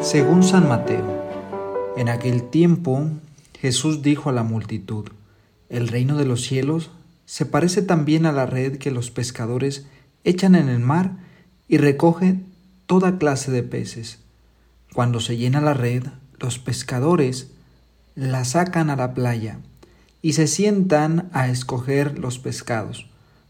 Según San Mateo, en aquel tiempo Jesús dijo a la multitud, el reino de los cielos se parece también a la red que los pescadores echan en el mar y recoge toda clase de peces. Cuando se llena la red, los pescadores la sacan a la playa y se sientan a escoger los pescados.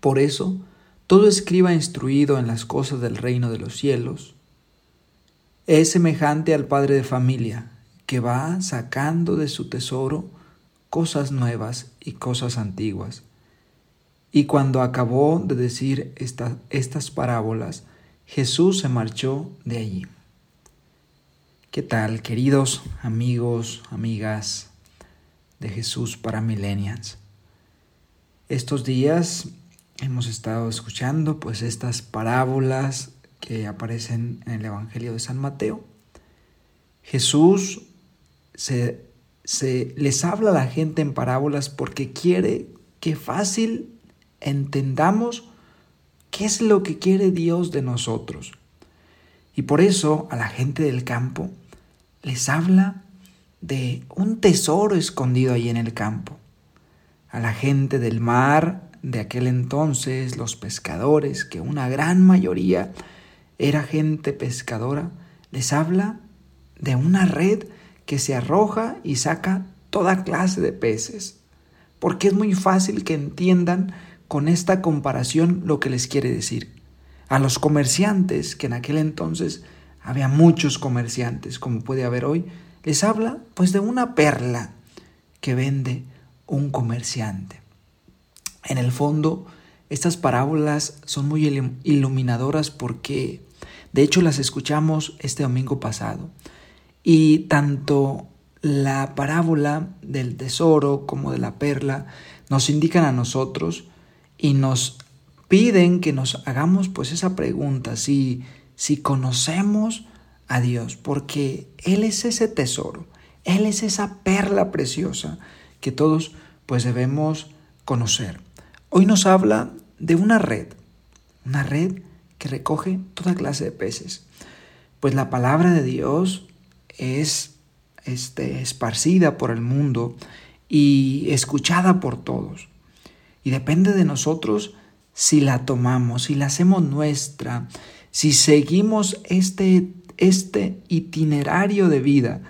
por eso, todo escriba instruido en las cosas del reino de los cielos es semejante al padre de familia que va sacando de su tesoro cosas nuevas y cosas antiguas. Y cuando acabó de decir estas parábolas, Jesús se marchó de allí. ¿Qué tal, queridos amigos, amigas de Jesús para Millennials? Estos días hemos estado escuchando pues estas parábolas que aparecen en el Evangelio de San Mateo. Jesús se, se les habla a la gente en parábolas porque quiere que fácil entendamos qué es lo que quiere Dios de nosotros. Y por eso a la gente del campo les habla de un tesoro escondido ahí en el campo. A la gente del mar de aquel entonces, los pescadores, que una gran mayoría era gente pescadora, les habla de una red que se arroja y saca toda clase de peces. Porque es muy fácil que entiendan con esta comparación lo que les quiere decir. A los comerciantes, que en aquel entonces había muchos comerciantes, como puede haber hoy, les habla pues de una perla que vende un comerciante. En el fondo, estas parábolas son muy iluminadoras porque, de hecho, las escuchamos este domingo pasado. Y tanto la parábola del tesoro como de la perla nos indican a nosotros y nos piden que nos hagamos pues esa pregunta, si, si conocemos a Dios, porque Él es ese tesoro, Él es esa perla preciosa que todos pues debemos conocer. Hoy nos habla de una red, una red que recoge toda clase de peces. Pues la palabra de Dios es este, esparcida por el mundo y escuchada por todos. Y depende de nosotros si la tomamos, si la hacemos nuestra, si seguimos este, este itinerario de vida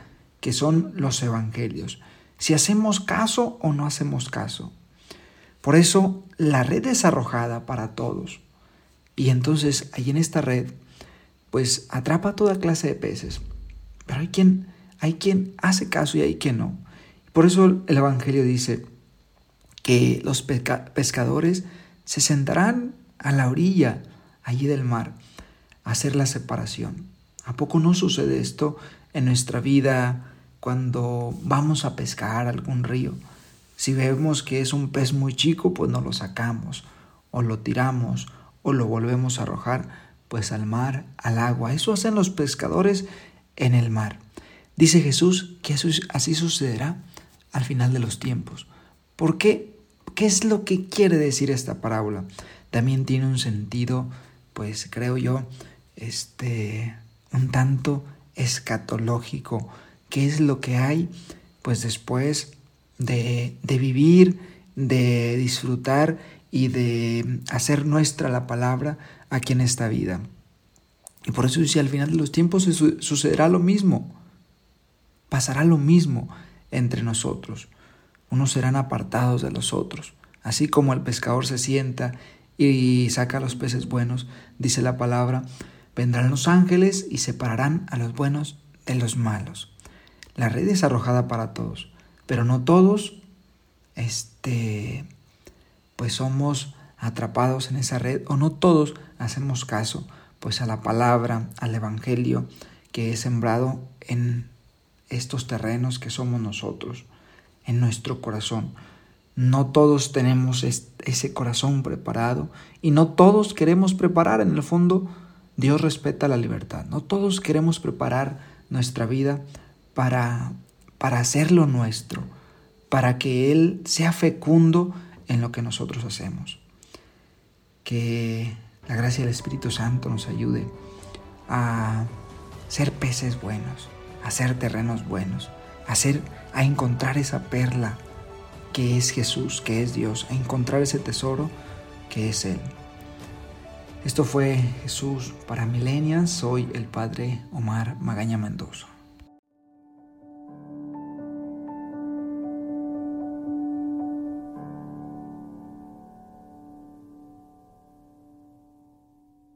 que son los evangelios, si hacemos caso o no hacemos caso. Por eso la red es arrojada para todos. Y entonces ahí en esta red, pues atrapa toda clase de peces. Pero hay quien, hay quien hace caso y hay quien no. Por eso el Evangelio dice que los pescadores se sentarán a la orilla allí del mar a hacer la separación. ¿A poco no sucede esto en nuestra vida cuando vamos a pescar algún río? Si vemos que es un pez muy chico, pues no lo sacamos, o lo tiramos, o lo volvemos a arrojar, pues al mar, al agua. Eso hacen los pescadores en el mar. Dice Jesús que así sucederá al final de los tiempos. ¿Por qué? ¿Qué es lo que quiere decir esta parábola? También tiene un sentido, pues creo yo, este, un tanto escatológico. ¿Qué es lo que hay? Pues después de, vivir, de disfrutar y de hacer nuestra la palabra aquí en esta vida. Y por eso dice, al final de los tiempos sucederá lo mismo, pasará lo mismo entre nosotros. Unos serán apartados de los otros. Así como el pescador se sienta y saca los peces buenos, dice la palabra, vendrán los ángeles y separarán a los buenos de los malos. La red es arrojada para todos pero no todos, este, pues somos atrapados en esa red o no todos hacemos caso pues a la palabra, al evangelio que es sembrado en estos terrenos que somos nosotros, en nuestro corazón. No todos tenemos ese corazón preparado y no todos queremos preparar. En el fondo, Dios respeta la libertad. No todos queremos preparar nuestra vida para, para hacerlo nuestro, para que Él sea fecundo en lo que nosotros hacemos. Que la gracia del Espíritu Santo nos ayude a ser peces buenos, a ser terrenos buenos, a, a encontrar esa perla que es Jesús, que es Dios, a encontrar ese tesoro que es Él. Esto fue Jesús para Milenias. Soy el Padre Omar Magaña Mendoza.